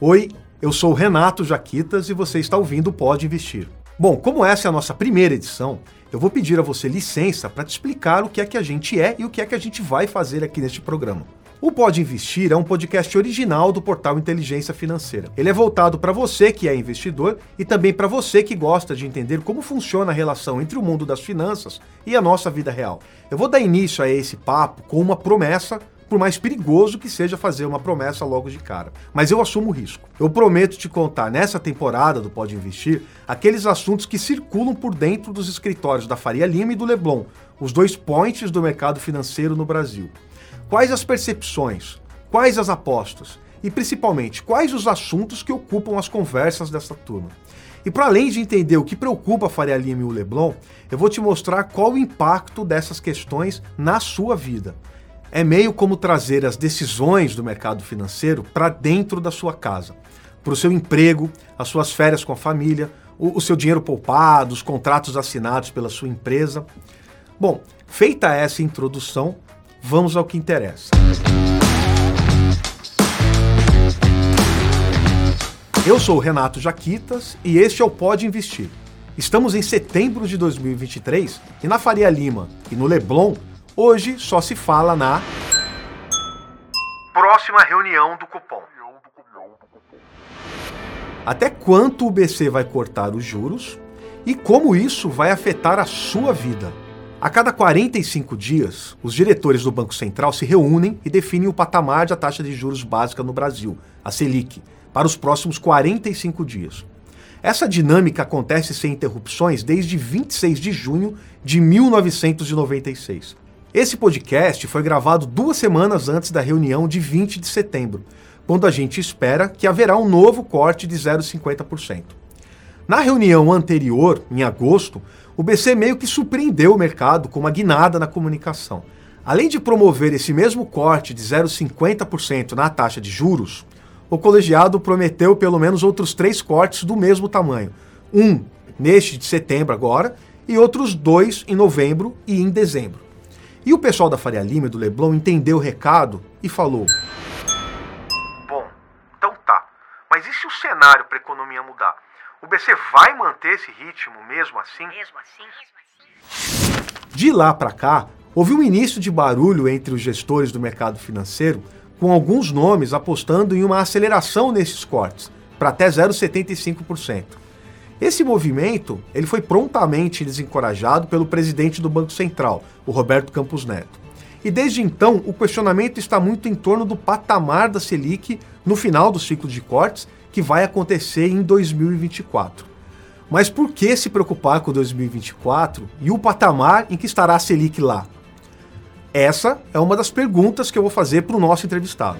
Oi, eu sou Renato Jaquitas e você está ouvindo o Pode Investir. Bom, como essa é a nossa primeira edição, eu vou pedir a você licença para te explicar o que é que a gente é e o que é que a gente vai fazer aqui neste programa. O Pode Investir é um podcast original do portal Inteligência Financeira. Ele é voltado para você que é investidor e também para você que gosta de entender como funciona a relação entre o mundo das finanças e a nossa vida real. Eu vou dar início a esse papo com uma promessa por mais perigoso que seja fazer uma promessa logo de cara. Mas eu assumo o risco. Eu prometo te contar nessa temporada do Pode Investir aqueles assuntos que circulam por dentro dos escritórios da Faria Lima e do Leblon, os dois pontes do mercado financeiro no Brasil. Quais as percepções? Quais as apostas? E principalmente, quais os assuntos que ocupam as conversas dessa turma? E para além de entender o que preocupa a Faria Lima e o Leblon, eu vou te mostrar qual o impacto dessas questões na sua vida. É meio como trazer as decisões do mercado financeiro para dentro da sua casa, para o seu emprego, as suas férias com a família, o, o seu dinheiro poupado, os contratos assinados pela sua empresa. Bom, feita essa introdução, vamos ao que interessa. Eu sou o Renato Jaquitas e este é o Pode Investir. Estamos em setembro de 2023 e na Faria Lima e no Leblon Hoje só se fala na próxima reunião do cupom. Até quanto o BC vai cortar os juros e como isso vai afetar a sua vida. A cada 45 dias, os diretores do Banco Central se reúnem e definem o patamar da taxa de juros básica no Brasil, a Selic, para os próximos 45 dias. Essa dinâmica acontece sem interrupções desde 26 de junho de 1996. Esse podcast foi gravado duas semanas antes da reunião de 20 de setembro, quando a gente espera que haverá um novo corte de 0,50%. Na reunião anterior, em agosto, o BC meio que surpreendeu o mercado com uma guinada na comunicação. Além de promover esse mesmo corte de 0,50% na taxa de juros, o colegiado prometeu pelo menos outros três cortes do mesmo tamanho. Um neste de setembro agora e outros dois em novembro e em dezembro. E o pessoal da Faria Lima e do Leblon entendeu o recado e falou: Bom, então tá. Mas e se o cenário para a economia mudar? O BC vai manter esse ritmo mesmo assim? Mesmo assim? De lá para cá, houve um início de barulho entre os gestores do mercado financeiro, com alguns nomes apostando em uma aceleração nesses cortes, para até 0,75%. Esse movimento ele foi prontamente desencorajado pelo presidente do Banco Central, o Roberto Campos Neto. E desde então, o questionamento está muito em torno do patamar da Selic no final do ciclo de cortes, que vai acontecer em 2024. Mas por que se preocupar com 2024 e o patamar em que estará a Selic lá? Essa é uma das perguntas que eu vou fazer para o nosso entrevistado.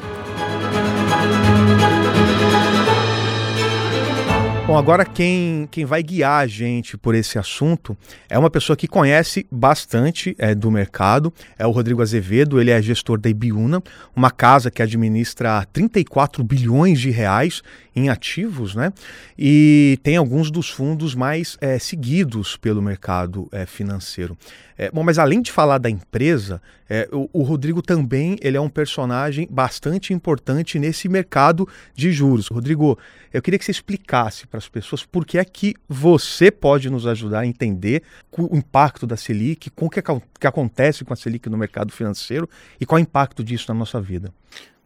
Bom, agora quem, quem vai guiar a gente por esse assunto é uma pessoa que conhece bastante é, do mercado, é o Rodrigo Azevedo, ele é gestor da Ibiúna, uma casa que administra 34 bilhões de reais em ativos, né? E tem alguns dos fundos mais é, seguidos pelo mercado é, financeiro. É, bom, mas além de falar da empresa, o, o, Rodrigo também ele é um personagem bastante importante nesse mercado de juros. Rodrigo, eu queria que você explicasse para as pessoas por que é que você pode nos ajudar a entender o impacto da Selic, com o que, que acontece com a Selic no mercado financeiro e qual é o impacto disso na nossa vida.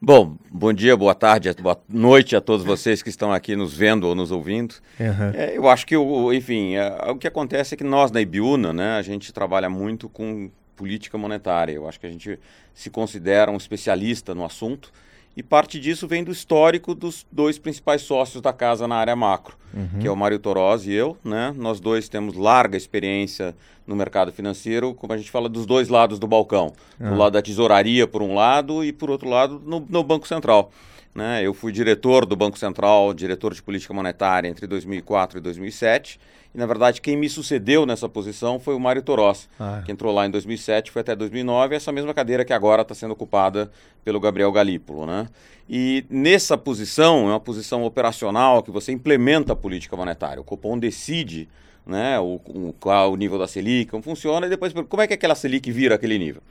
Bom, bom dia, boa tarde, boa noite a todos vocês que estão aqui nos vendo ou nos ouvindo. Uhum. É, eu acho que, o, enfim, é, o que acontece é que nós na Ibiúna, né, a gente trabalha muito com política monetária. Eu acho que a gente se considera um especialista no assunto e parte disso vem do histórico dos dois principais sócios da casa na área macro, uhum. que é o Mário Toroz e eu. Né? Nós dois temos larga experiência no mercado financeiro, como a gente fala, dos dois lados do balcão. Uhum. Do lado da tesouraria, por um lado, e por outro lado, no, no Banco Central. Né? Eu fui diretor do Banco Central, diretor de política monetária entre 2004 e 2007. E, na verdade, quem me sucedeu nessa posição foi o Mário Toros, ah. que entrou lá em 2007, foi até 2009, essa mesma cadeira que agora está sendo ocupada pelo Gabriel Galípolo. Né? E nessa posição, é uma posição operacional que você implementa a política monetária. O Copom decide né, o, o, qual o nível da Selic, como funciona, e depois como é que aquela Selic vira aquele nível.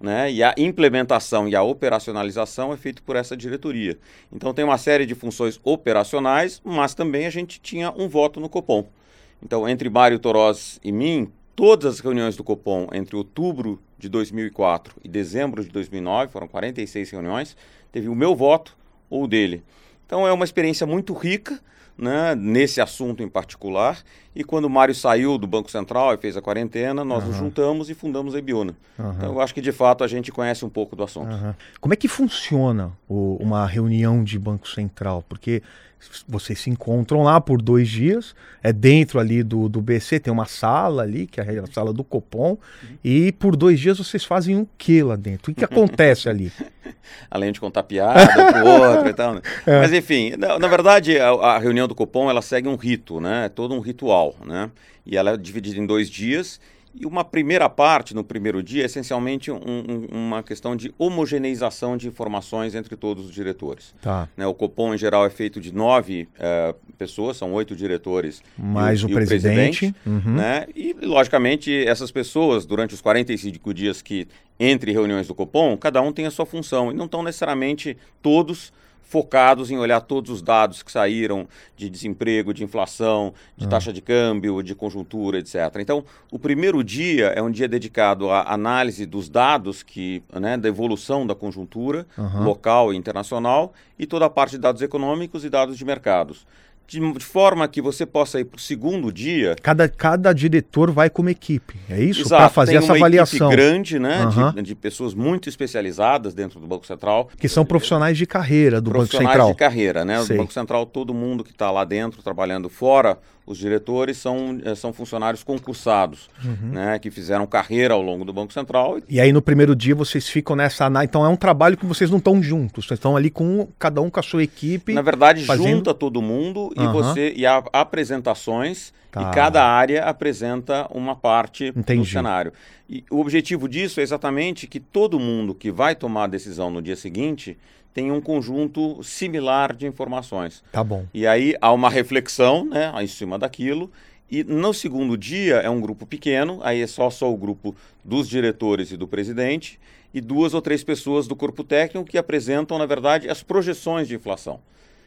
né? E a implementação e a operacionalização é feito por essa diretoria. Então tem uma série de funções operacionais, mas também a gente tinha um voto no Copom. Então, entre Mário Torós e mim, todas as reuniões do Copom entre outubro de 2004 e dezembro de 2009, foram 46 reuniões, teve o meu voto ou o dele. Então é uma experiência muito rica, né, nesse assunto em particular. E quando o Mário saiu do Banco Central e fez a quarentena, nós uhum. nos juntamos e fundamos a Ibiúna. Uhum. Então eu acho que de fato a gente conhece um pouco do assunto. Uhum. Como é que funciona o, uma reunião de Banco Central? Porque vocês se encontram lá por dois dias, é dentro ali do, do BC, tem uma sala ali, que é a sala do Copom, uhum. e por dois dias vocês fazem o que lá dentro? O que acontece ali? Além de contar piada pro outro e tal. Né? É. Mas enfim, na, na verdade, a, a, reunião do Copom, ela segue um rito, né? Todo um ritual, né? E ela é dividida em dois dias, e uma primeira parte, no primeiro dia, é essencialmente um, um, uma questão de homogeneização de informações entre todos os diretores. Tá. Né, o Copom, em geral, é feito de nove uh, pessoas, são oito diretores. Mais o, o, presidente. O presidente uhum. né, e, logicamente, essas pessoas, durante os 45 dias que entre reuniões do Copom, cada um tem a sua função. E não estão necessariamente todos focados em olhar todos os dados que saíram de desemprego, de inflação, de ah. taxa de câmbio, de conjuntura, etc. Então, o primeiro dia é um dia dedicado à análise dos dados que, né, da evolução da conjuntura uhum. local e internacional e toda a parte de dados econômicos e dados de mercados de, forma que você possa ir para o segundo dia. Cada, cada diretor vai como equipe, é isso? Para fazer essa avaliação. Equipe grande, né? Uhum. De, de, pessoas muito especializadas dentro do Banco Central. Que são profissionais de carreira do Banco Central. Profissionais de carreira, né? Do Banco Central, todo mundo que está lá dentro trabalhando fora os diretores são, eh, são funcionários concursados, uhum. né, que fizeram carreira ao longo do Banco Central. E aí no primeiro dia vocês ficam nessa então é um trabalho que vocês não estão juntos, vocês estão ali com cada um com a sua equipe. Na verdade fazendo... junta todo mundo uhum. e você e há apresentações tá. e cada área apresenta uma parte Entendi. do cenário. E o objetivo disso é exatamente que todo mundo que vai tomar a decisão no dia seguinte tem um conjunto similar de informações. Tá bom. E aí há uma reflexão, né, em cima daquilo. E no segundo dia é um grupo pequeno, aí é só só o grupo dos diretores e do presidente e duas ou três pessoas do corpo técnico que apresentam, na verdade, as projeções de inflação.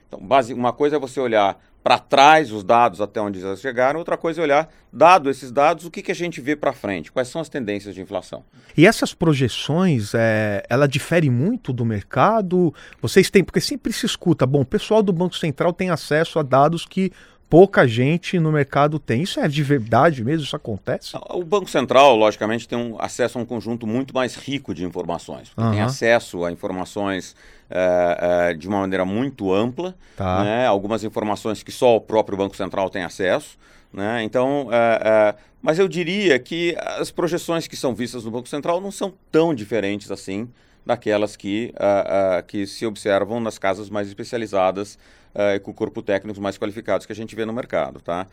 Então, base, uma coisa é você olhar para trás os dados até onde eles chegaram, outra coisa é olhar, dado esses dados, o que, que a gente vê para frente, quais são as tendências de inflação. E essas projeções, é, ela difere muito do mercado? Vocês têm, porque sempre se escuta, bom, o pessoal do Banco Central tem acesso a dados que pouca gente no mercado tem. Isso é de verdade mesmo? Isso acontece? O Banco Central, logicamente, tem um acesso a um conjunto muito mais rico de informações. Uhum. Tem acesso a informações uh, uh, de uma maneira muito ampla, tá. né? algumas informações que só o próprio Banco Central tem acesso. Né? Então, uh, mas eu diria que as projeções que são vistas no Banco Central não são tão diferentes assim daquelas que, que se observam nas casas mais especializadas uh, com corpo técnicos mais qualificados que a gente vê no mercado, tá?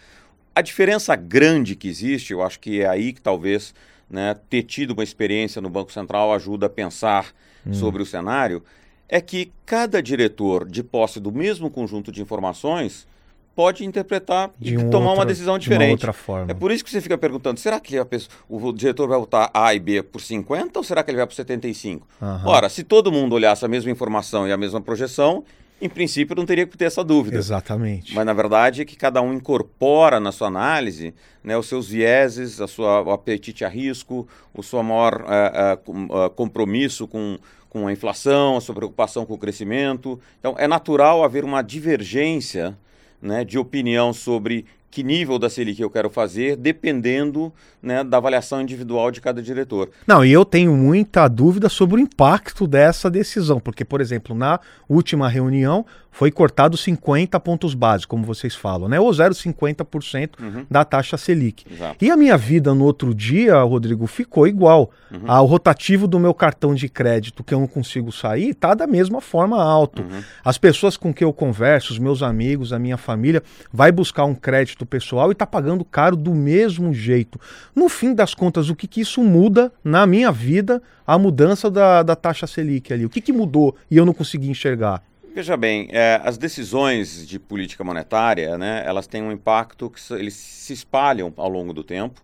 A diferença grande que existe, eu acho que é aí que talvez né, ter tido uma experiência no Banco Central ajuda a pensar hum. sobre o cenário, é que cada diretor de posse do mesmo conjunto de informações pode interpretar de e um tomar outra, uma decisão diferente. De outra forma. É por isso que você fica perguntando, será que pessoa, o diretor vai votar A e B por 50 ou será que ele vai por 75? Uhum. Ora, se todo mundo olhasse a mesma informação e a mesma projeção, em princípio não teria que ter essa dúvida. Exatamente. Mas na verdade é que cada um incorpora na sua análise né, os seus vieses, a sua, o apetite a risco, o seu maior uh, uh, compromisso com, com a inflação, a sua preocupação com o crescimento. Então é natural haver uma divergência né, de opinião sobre que nível da Selic eu quero fazer, dependendo né, da avaliação individual de cada diretor. Não, e eu tenho muita dúvida sobre o impacto dessa decisão, porque, por exemplo, na última reunião foi cortado 50 pontos básicos, como vocês falam, né? Ou 0,50% uhum. da taxa Selic. Exato. E a minha vida no outro dia, Rodrigo, ficou igual. Uhum. Ah, o rotativo do meu cartão de crédito que eu não consigo sair está da mesma forma alto. Uhum. As pessoas com quem eu converso, os meus amigos, a minha família, vai buscar um crédito pessoal e está pagando caro do mesmo jeito. No fim das contas, o que, que isso muda na minha vida, a mudança da, da taxa Selic ali? O que, que mudou e eu não consegui enxergar? Veja bem, é, as decisões de política monetária, né, elas têm um impacto que eles se espalham ao longo do tempo.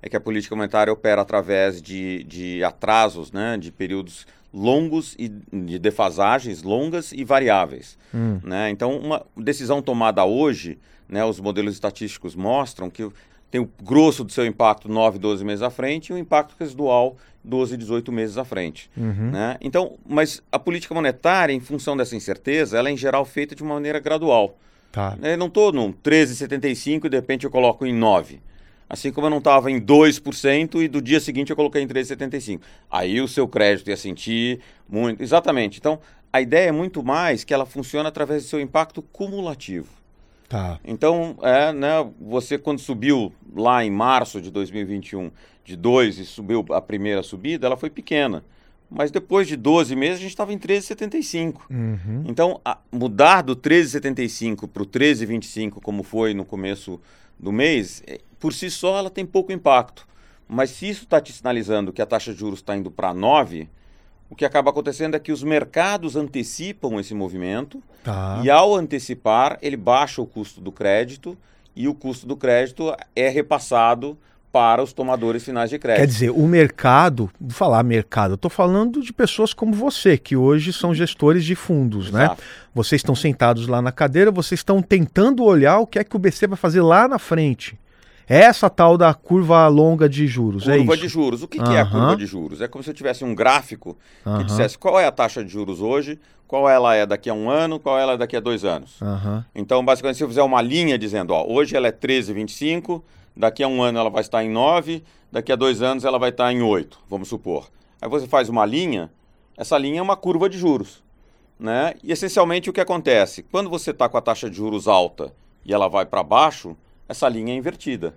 é que a política monetária opera através de, de atrasos, né, de períodos longos e de defasagens longas e variáveis. Hum. Né? Então, uma decisão tomada hoje, né, os modelos estatísticos mostram que tem o grosso do seu impacto 9, 12 meses à frente e o impacto residual 12, 18 meses à frente. Uhum. Né? Então, mas a política monetária, em função dessa incerteza, ela é em geral feita de uma maneira gradual. Tá. Eu não estou num 13,75 e de repente eu coloco em 9. Assim como eu não estava em 2% e do dia seguinte eu coloquei em 3,75. Aí o seu crédito ia sentir muito. Exatamente. Então, a ideia é muito mais que ela funciona através do seu impacto cumulativo. Tá. Então, é, né, você quando subiu lá em março de 2021 de 2 e subiu a primeira subida, ela foi pequena. Mas depois de 12 meses a gente estava em 13,75. Uhum. Então, a, mudar do 13,75 para o 13,25, como foi no começo do mês, é, por si só ela tem pouco impacto. Mas se isso está te sinalizando que a taxa de juros está indo para 9, o que acaba acontecendo é que os mercados antecipam esse movimento tá. e, ao antecipar, ele baixa o custo do crédito e o custo do crédito é repassado para os tomadores finais de crédito. Quer dizer, o mercado, vou falar mercado, eu estou falando de pessoas como você, que hoje são gestores de fundos, né? Exato. né? Vocês estão sentados lá na cadeira, vocês estão tentando olhar o que é que o BC vai fazer lá na frente. Essa tal da curva longa de juros, é curva é de juros. O que, que é a curva de juros? É como se eu tivesse um gráfico que dissesse qual é a taxa de juros hoje, qual ela é daqui a um ano, qual ela é daqui a dois anos. Então, basicamente, se eu fizer uma linha dizendo, ó, hoje ela é 13,25, daqui a um ano ela vai estar em 9, daqui a dois anos ela vai estar em 8, vamos supor. Aí você faz uma linha, essa linha é uma curva de juros. Né? E essencialmente o que acontece? Quando você está com a taxa de juros alta e ela vai para baixo, essa linha é invertida.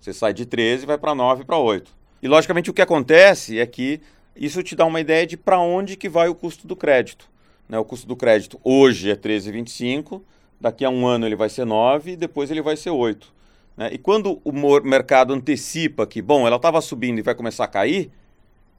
Você sai de 13 e vai para 9 para 8. E logicamente o que acontece é que isso te dá uma ideia de para onde que vai o custo do crédito. Né? O custo do crédito hoje é 13,25, daqui a um ano ele vai ser 9 e depois ele vai ser 8. Né? E quando o mercado antecipa que, bom, ela estava subindo e vai começar a cair,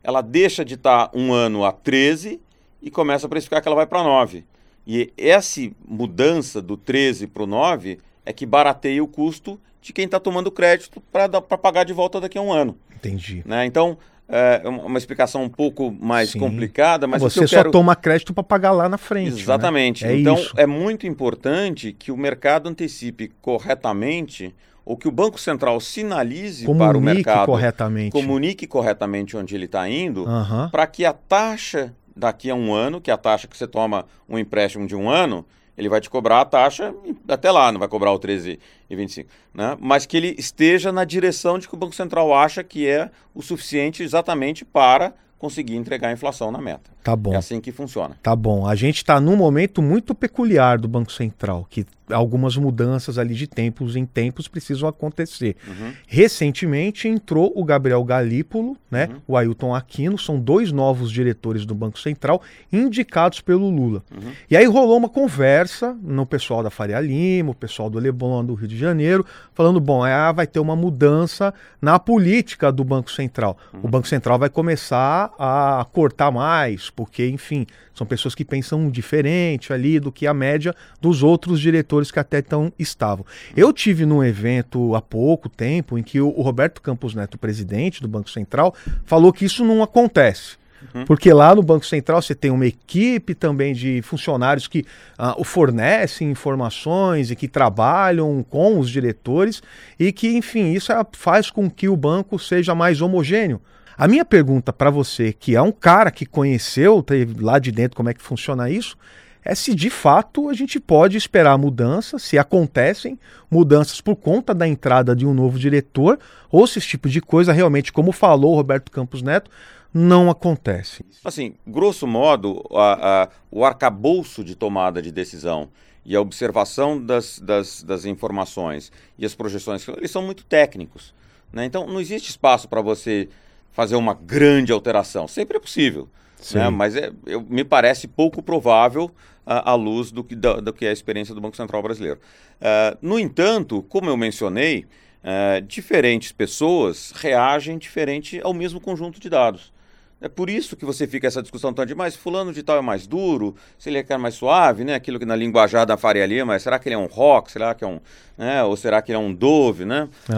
ela deixa de estar tá um ano a 13 e começa a precificar que ela vai para 9. E essa mudança do 13 para o 9 é que barateia o custo de quem está tomando crédito para pagar de volta daqui a um ano. Entendi. Né? Então, é uma explicação um pouco mais Sim. complicada, mas você só quero... toma crédito para pagar lá na frente. Né? Exatamente. Né? É então, isso. é muito importante que o mercado antecipe corretamente ou que o Banco Central sinalize comunique para o mercado, corretamente. comunique corretamente onde ele está indo, uhum. para que a taxa daqui a um ano, que é a taxa que você toma um empréstimo de um ano, ele vai te cobrar a taxa até lá, não vai cobrar o 13,25. Né? Mas que ele esteja na direção de que o Banco Central acha que é o suficiente exatamente para conseguir entregar a inflação na meta. Tá bom. É assim que funciona. Tá bom. A gente está num momento muito peculiar do Banco Central, que algumas mudanças ali de tempos em tempos precisam acontecer. Uhum. Recentemente entrou o Gabriel Galípolo, né, uhum. o Ailton Aquino, são dois novos diretores do Banco Central indicados pelo Lula. Uhum. E aí rolou uma conversa no pessoal da Faria Lima, o pessoal do Leblon do Rio de Janeiro, falando, bom, é, vai ter uma mudança na política do Banco Central. O uhum. Banco Central vai começar a cortar mais, porque, enfim, são pessoas que pensam diferente ali do que a média dos outros diretores que até então estavam. Eu tive num evento há pouco tempo em que o, Roberto Campos Neto, presidente do Banco Central, falou que isso não acontece. Uhum. Porque lá no Banco Central você tem uma equipe também de funcionários que uh, fornecem informações e que trabalham com os diretores e que, enfim, isso é, faz com que o banco seja mais homogêneo. A minha pergunta para você, que é um cara que conheceu lá de dentro como é que funciona isso, é se de fato a gente pode esperar mudanças, se acontecem mudanças por conta da entrada de um novo diretor, ou se esse tipo de coisa realmente, como falou o Roberto Campos Neto, não acontece. Assim, grosso modo, a, a, o arcabouço de tomada de decisão e a observação das, das, das informações e as projeções, eles são muito técnicos. Né? Então, não existe espaço para você fazer uma grande alteração. Sempre é possível, né? mas é, eu, me parece pouco provável à luz do que, do, do, que é a experiência do Banco Central brasileiro. Uh, no entanto, como eu mencionei, uh, diferentes pessoas reagem diferente ao mesmo conjunto de dados. É por isso que você fica essa discussão tão de, mas fulano de tal é mais duro, se ele é mais suave, né? Aquilo que na linguajar da Faria Lima, será que ele é um rock, será que é um, né? Ou será que ele é um dove, né? Uhum.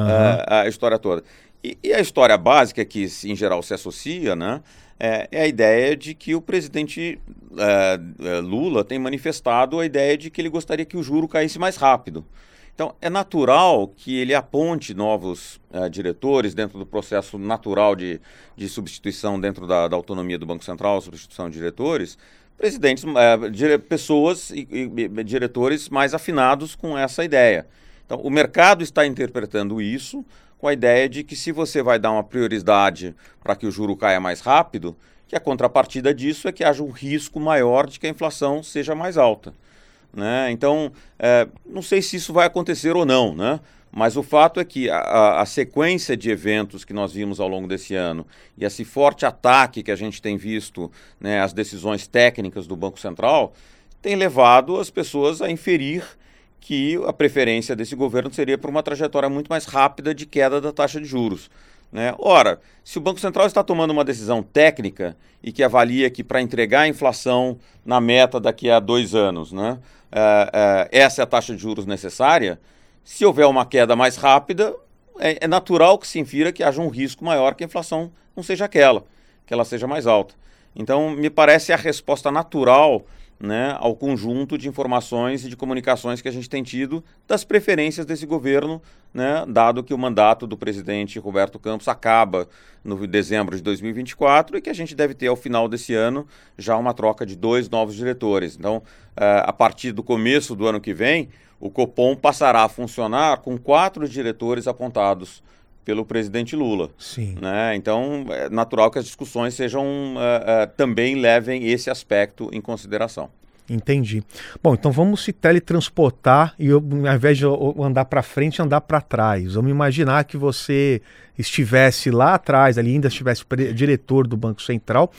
a história toda. E, e, a história básica que, em geral, se associa, né, é, é a ideia de que o presidente é, é, Lula tem manifestado a ideia de que ele gostaria que o juro caísse mais rápido. Então, é natural que ele aponte novos é, diretores dentro do processo natural de, de substituição dentro da, da, autonomia do Banco Central, substituição de diretores, presidentes, é, dire, pessoas e, e diretores mais afinados com essa ideia. Então, o mercado está interpretando isso com a ideia de que se você vai dar uma prioridade para que o juro caia mais rápido, que a contrapartida disso é que haja um risco maior de que a inflação seja mais alta. Né? Então, é, não sei se isso vai acontecer ou não, né? mas o fato é que a, a, sequência de eventos que nós vimos ao longo desse ano e esse forte ataque que a gente tem visto né, às decisões técnicas do Banco Central tem levado as pessoas a inferir que a preferência desse governo seria por uma trajetória muito mais rápida de queda da taxa de juros. Né? Ora, se o Banco Central está tomando uma decisão técnica e que avalia que para entregar a inflação na meta daqui a dois anos, né, é, é, essa é a taxa de juros necessária, se houver uma queda mais rápida, é, é natural que se infira que haja um risco maior que a inflação não seja aquela, que ela seja mais alta. Então, me parece a resposta natural né, ao conjunto de informações e de comunicações que a gente tem tido das preferências desse governo, né, dado que o mandato do presidente Roberto Campos acaba no dezembro de 2024 e que a gente deve ter ao final desse ano já uma troca de dois novos diretores. Então, uh, a partir do começo do ano que vem, o Copom passará a funcionar com quatro diretores apontados pelo presidente Lula. Sim. Né? Então, é natural que as discussões sejam uh, uh, também levem esse aspecto em consideração. Entendi. Bom, então vamos se teletransportar e eu, ao invés de andar para frente, andar para trás. Vamos imaginar que você estivesse lá atrás, ali ainda estivesse diretor do Banco Central,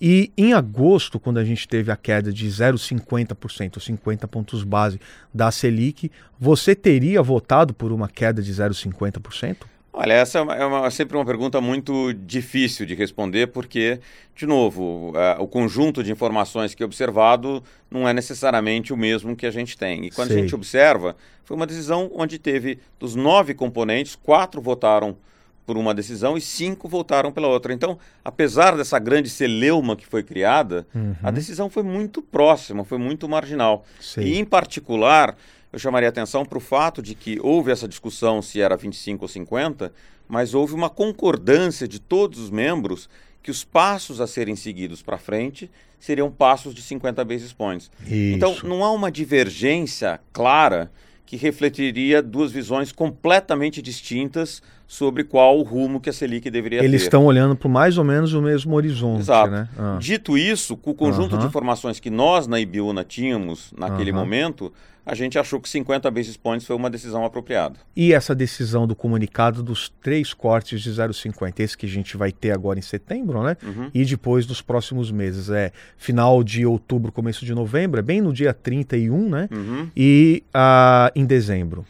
e em agosto, quando a gente teve a queda de 0,50%, 50 pontos base da Selic, você teria votado por uma queda de 0,50%? Olha, essa é, uma, é uma, sempre uma pergunta muito difícil de responder, porque, de novo, o conjunto de informações que é observado não é necessariamente o mesmo que a gente tem. E quando Sei. a gente observa, foi uma decisão onde teve, dos nove componentes, quatro votaram por uma decisão e cinco votaram pela outra. Então, apesar dessa grande celeuma que foi criada, uhum. a decisão foi muito próxima, foi muito marginal. Sei. E, em particular, eu chamaria atenção para o fato de que houve essa discussão se era 25 ou 50, mas houve uma concordância de todos os membros que os passos a serem seguidos para frente seriam passos de 50 basis points. Isso. Então, não há uma divergência clara que refletiria duas visões completamente distintas sobre qual o rumo que a Selic deveria Eles ter. Eles estão olhando para mais ou menos o mesmo horizonte. Exato. Né? Ah. Dito isso, com o conjunto de informações que nós na Ibiúna tínhamos naquele momento, a gente achou que 50 basis points foi uma decisão apropriada. E essa decisão do comunicado dos três cortes de 0,50, esse que a gente vai ter agora em setembro, né? Uhum. E depois dos próximos meses, é final de outubro, começo de novembro, é bem no dia 31, né? Uhum. E uh, em dezembro.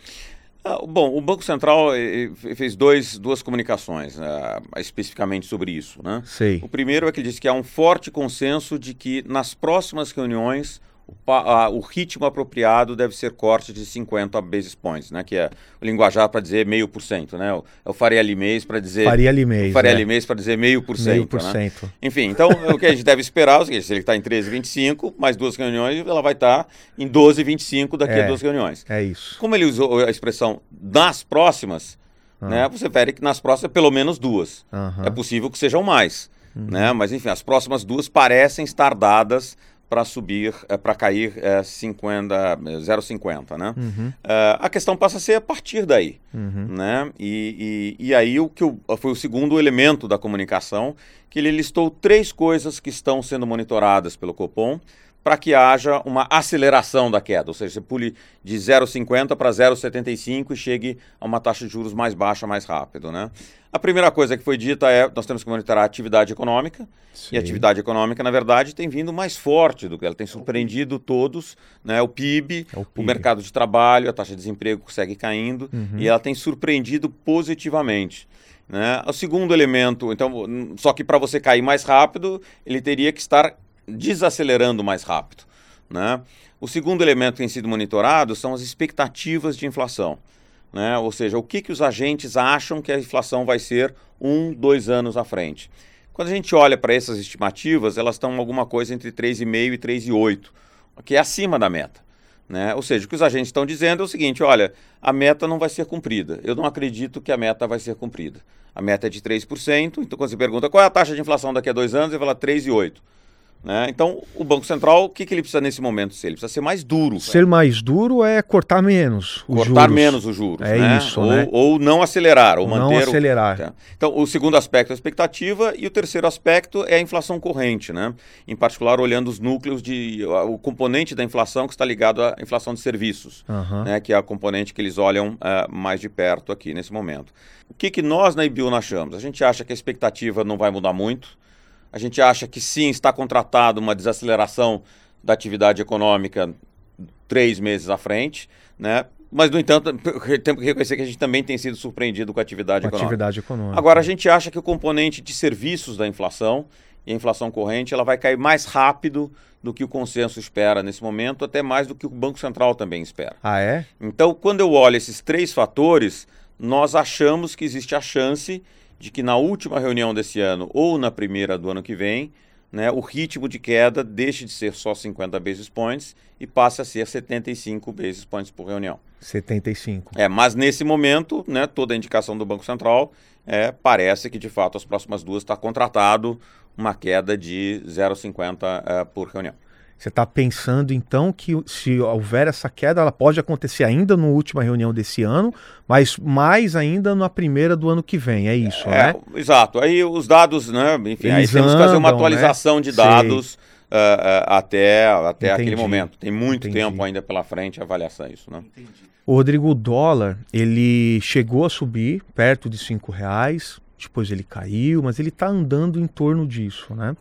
Ah, bom, o Banco Central eh, eh, fez dois, duas comunicações uh, especificamente sobre isso. Né? Sei. O primeiro é que diz que há um forte consenso de que nas próximas reuniões o, ritmo apropriado deve ser corte de 50 basis points, né? Que é o linguajar para dizer meio por cento, né? É o Faria Limês para dizer... Faria Limês, Faria é. Limês para dizer meio por cento, Meio por né? cento. Enfim, então o que a gente deve esperar é o seguinte, se ele está em 13,25, mais duas reuniões, ela vai estar tá em 12,25 daqui é, a duas reuniões. É isso. Como ele usou a expressão nas próximas, ah. né? Você vê que nas próximas pelo menos duas. É possível que sejam mais, uhum. né? Mas enfim, as próximas duas parecem estar dadas para subir, é, para cair é, 50, 0,50, né? Uhum. É, a questão passa a ser a partir daí, uhum. né? E, e, e, aí o que foi o segundo elemento da comunicação, que ele listou três coisas que estão sendo monitoradas pelo Copom para que haja uma aceleração da queda, ou seja, você pule de 0,50 para 0,75 e chegue a uma taxa de juros mais baixa mais rápido. Né? A primeira coisa que foi dita é nós temos que monitorar a atividade econômica, Sim. e a atividade econômica, na verdade, tem vindo mais forte do que ela tem surpreendido todos, né? o, PIB, é o, PIB, o mercado de trabalho, a taxa de desemprego segue caindo, uhum. e ela tem surpreendido positivamente. Né? O segundo elemento, então, só que para você cair mais rápido, ele teria que estar desacelerando mais rápido. Né? O segundo elemento que tem sido monitorado são as expectativas de inflação. Né? Ou seja, o que, que os agentes acham que a inflação vai ser um, dois anos à frente. Quando a gente olha para essas estimativas, elas estão alguma coisa entre 3,5 e 3,8, que é acima da meta. Né? Ou seja, o que os agentes estão dizendo é o seguinte: olha, a meta não vai ser cumprida. Eu não acredito que a meta vai ser cumprida. A meta é de 3%, então quando você pergunta qual é a taxa de inflação daqui a dois anos, ele fala 3,8%. Né? Então, o Banco Central, o que, que ele precisa nesse momento ser? Ele precisa ser mais duro. Ser mais duro é cortar menos os cortar juros. menos os juros. É né? isso, ou, né? ou não acelerar, ou não manter. Não acelerar. O... Então, o segundo aspecto é a expectativa e o terceiro aspecto é a inflação corrente, né? Em particular, olhando os núcleos de... o componente da inflação que está ligado à inflação de serviços, uhum. né? Que é a componente que eles olham uh, mais de perto aqui nesse momento. O que, que nós na IBIU achamos? A gente acha que a expectativa não vai mudar muito, a gente acha que sim, está contratado uma desaceleração da atividade econômica três meses à frente, né? Mas, no entanto, temos que reconhecer que a gente também tem sido surpreendido com a atividade, com econômica. atividade econômica. Agora, a gente acha que o componente de serviços da inflação e a inflação corrente ela vai cair mais rápido do que o consenso espera nesse momento, até mais do que o Banco Central também espera. Ah, é? Então, quando eu olho esses três fatores, nós achamos que existe a chance de que na última reunião desse ano ou na primeira do ano que vem, né, o ritmo de queda deixe de ser só 50 basis points e passe a ser 75 basis points por reunião. 75. É, mas nesse momento, né, toda a indicação do Banco Central é, parece que de fato as próximas duas está contratado uma queda de 0,50 uh, por reunião. Você está pensando então que se houver essa queda, ela pode acontecer ainda na última reunião desse ano, mas mais ainda na primeira do ano que vem, é isso, é, né? Exato. Aí os dados, né? Enfim, Eles aí temos que fazer uma né? atualização né? de dados uh, uh, até, até aquele momento. Tem muito Entendi. tempo ainda pela frente a avaliação isso, né? Entendi. O Rodrigo, o dólar, ele chegou a subir perto de cinco reais, depois ele caiu, mas ele está andando em torno disso, né?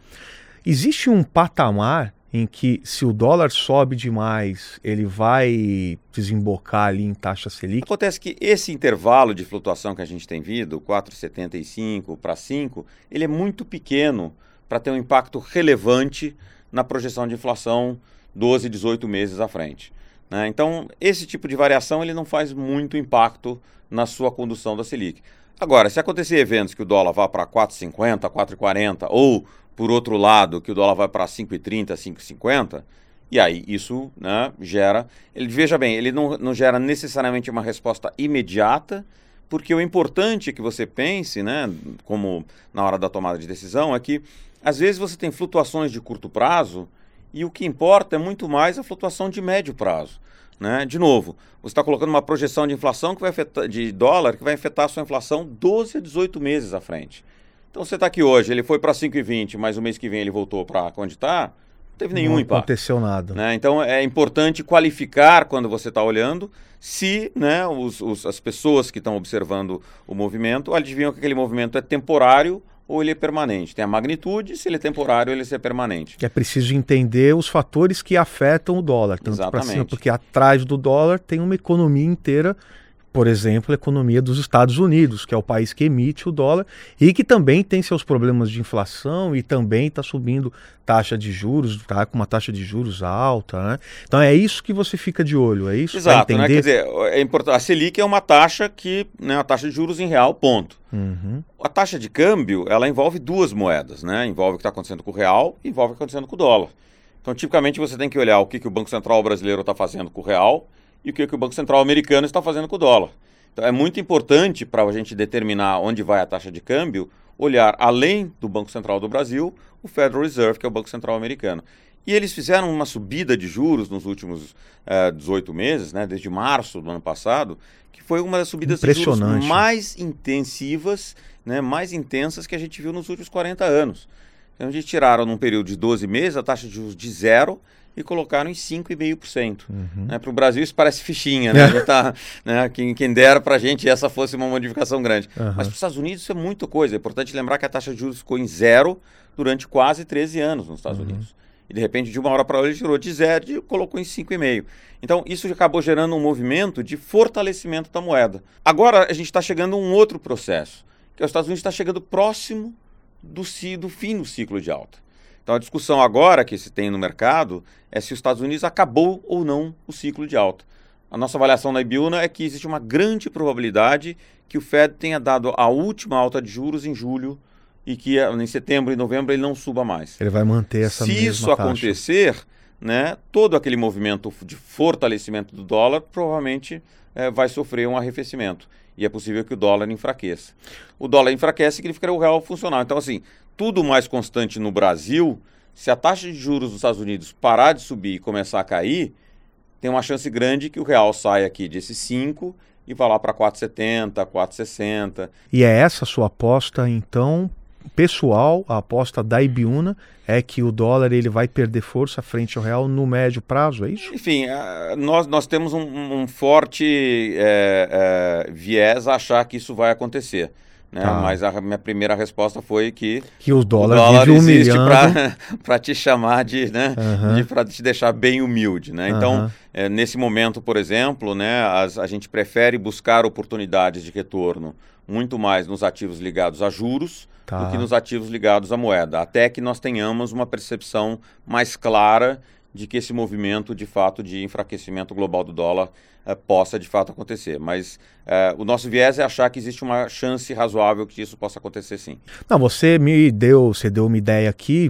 Existe um patamar em que se o dólar sobe demais, ele vai desembocar ali em taxa Selic? Acontece que esse intervalo de flutuação que a gente tem vindo, 4,75 para 5, ele é muito pequeno para ter um impacto relevante na projeção de inflação 12, 18 meses à frente. Né? Então, esse tipo de variação ele não faz muito impacto na sua condução da Selic. Agora, se acontecer eventos que o dólar vá para 4,50, 4,40 ou por outro lado, que o dólar vai para 5,30, 5,50, e aí isso né, gera. Ele, veja bem, ele não, não gera necessariamente uma resposta imediata, porque o importante que você pense, né, como na hora da tomada de decisão, é que às vezes você tem flutuações de curto prazo e o que importa é muito mais a flutuação de médio prazo. Né? De novo, você está colocando uma projeção de inflação que vai afetar, de dólar que vai afetar a sua inflação 12 a 18 meses à frente. Então você está aqui hoje, ele foi para 5,20, mas o mês que vem ele voltou para onde está, não teve nenhum não impacto. Não aconteceu nada. Né? Então é importante qualificar quando você está olhando se né, os, os, as pessoas que estão observando o movimento adivinham que aquele movimento é temporário ou ele é permanente. Tem a magnitude, se ele é temporário, ele é permanente. É preciso entender os fatores que afetam o dólar, tanto para cima, porque atrás do dólar tem uma economia inteira por exemplo, a economia dos Estados Unidos, que é o país que emite o dólar e que também tem seus problemas de inflação e também está subindo taxa de juros, está com uma taxa de juros alta. Né? Então é isso que você fica de olho, é isso? Exato, né? quer dizer, é importante. a Selic é uma taxa que, né, a taxa de juros em real, ponto. Uhum. A taxa de câmbio, ela envolve duas moedas, né? Envolve o que está acontecendo com o real e envolve o que está acontecendo com o dólar. Então, tipicamente, você tem que olhar o que, que o Banco Central brasileiro está fazendo com o real e o que, que o Banco Central americano está fazendo com o dólar. Então é muito importante para a gente determinar onde vai a taxa de câmbio, olhar além do Banco Central do Brasil, o Federal Reserve, que é o Banco Central americano. E eles fizeram uma subida de juros nos últimos eh, 18 meses, né, desde março do ano passado, que foi uma das subidas de juros mais intensivas, né, mais intensas que a gente viu nos últimos 40 anos. Então, eles tiraram num período de 12 meses a taxa de juros de zero e colocaram em 5,5%. Uhum. Né, para o Brasil isso parece fichinha, né? Tá, né? Quem, quem dera para a gente essa fosse uma modificação grande. Uhum. Mas para os Estados Unidos isso é muita coisa. É importante lembrar que a taxa de juros ficou em zero durante quase 13 anos nos Estados uhum. Unidos. E de repente, de uma hora para outra, ele tirou de zero e colocou em 5,5. Então, isso acabou gerando um movimento de fortalecimento da moeda. Agora, a gente está chegando a um outro processo, que é os Estados Unidos está chegando próximo do, do fim do ciclo de alta. Então a discussão agora que se tem no mercado é se os Estados Unidos acabou ou não o ciclo de alta. A nossa avaliação na Ibiúna é que existe uma grande probabilidade que o Fed tenha dado a última alta de juros em julho e que em setembro e novembro ele não suba mais. Ele vai manter essa Se isso taxa. acontecer, né, todo aquele movimento de fortalecimento do dólar provavelmente é, vai sofrer um arrefecimento. E é possível que o dólar enfraqueça. O dólar enfraquece significa o real funcional. Então, assim, tudo mais constante no Brasil, se a taxa de juros dos Estados Unidos parar de subir e começar a cair, tem uma chance grande que o real saia aqui desses 5 e vá lá para 4,70, 4,60. E é essa sua aposta, então, pessoal, a aposta da Ibiúna é que o dólar ele vai perder força frente ao real no médio prazo, é isso? Enfim, nós, nós temos um, um forte é, é, viés a achar que isso vai acontecer. Né? Tá. Mas a minha primeira resposta foi que, que o dólar, o dólar existe para te chamar de, né, uhum. de para te deixar bem humilde, né? Então, uhum. é, nesse momento, por exemplo, né, as, a gente prefere buscar oportunidades de retorno muito mais nos ativos ligados a juros tá. do que nos ativos ligados à moeda, até que nós tenhamos uma percepção mais clara de que esse movimento de fato de enfraquecimento global do dólar eh, possa de fato acontecer. Mas eh, o nosso viés é achar que existe uma chance razoável que isso possa acontecer sim. Não, você me deu, você deu uma ideia aqui,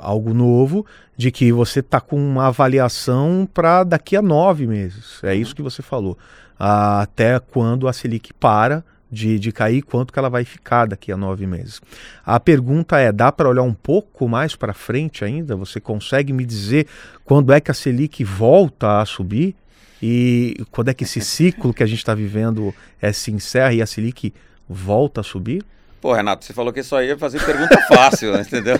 algo novo, de que você está com uma avaliação para daqui a nove meses. É uhum. isso que você falou. até quando a Selic para de, de cair, quanto que ela vai ficar daqui a nove meses. A pergunta é: dá para olhar um pouco mais para frente ainda? Você consegue me dizer quando é que a Selic volta a subir? E quando é que esse ciclo que a gente está vivendo é, se encerra e a Selic volta a subir? Pô, Renato, você falou que só ia fazer pergunta fácil, entendeu?